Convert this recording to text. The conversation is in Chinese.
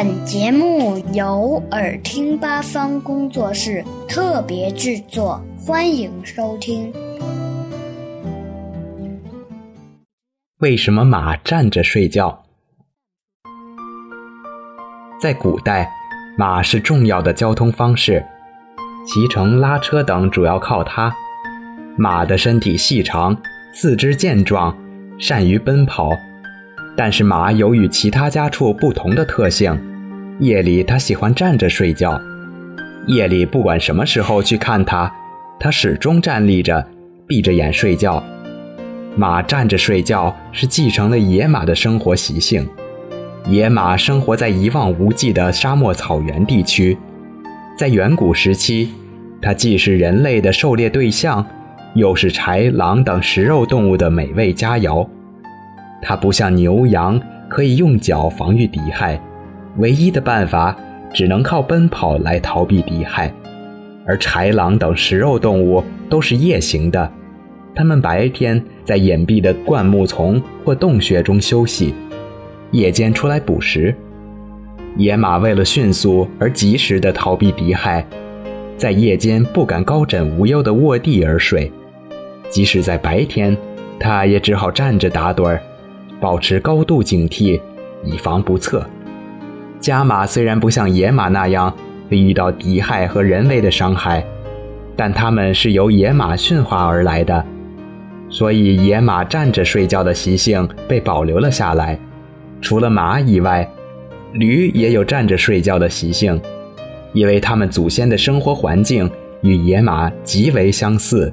本节目由耳听八方工作室特别制作，欢迎收听。为什么马站着睡觉？在古代，马是重要的交通方式，骑乘、拉车等主要靠它。马的身体细长，四肢健壮，善于奔跑。但是马有与其他家畜不同的特性，夜里它喜欢站着睡觉。夜里不管什么时候去看它，它始终站立着，闭着眼睡觉。马站着睡觉是继承了野马的生活习性。野马生活在一望无际的沙漠草原地区，在远古时期，它既是人类的狩猎对象，又是豺狼等食肉动物的美味佳肴。它不像牛羊可以用脚防御敌害，唯一的办法只能靠奔跑来逃避敌害。而豺狼等食肉动物都是夜行的，它们白天在隐蔽的灌木丛或洞穴中休息，夜间出来捕食。野马为了迅速而及时地逃避敌害，在夜间不敢高枕无忧地卧地而睡，即使在白天，它也只好站着打盹儿。保持高度警惕，以防不测。家马虽然不像野马那样会遇到敌害和人为的伤害，但它们是由野马驯化而来的，所以野马站着睡觉的习性被保留了下来。除了马以外，驴也有站着睡觉的习性，因为它们祖先的生活环境与野马极为相似。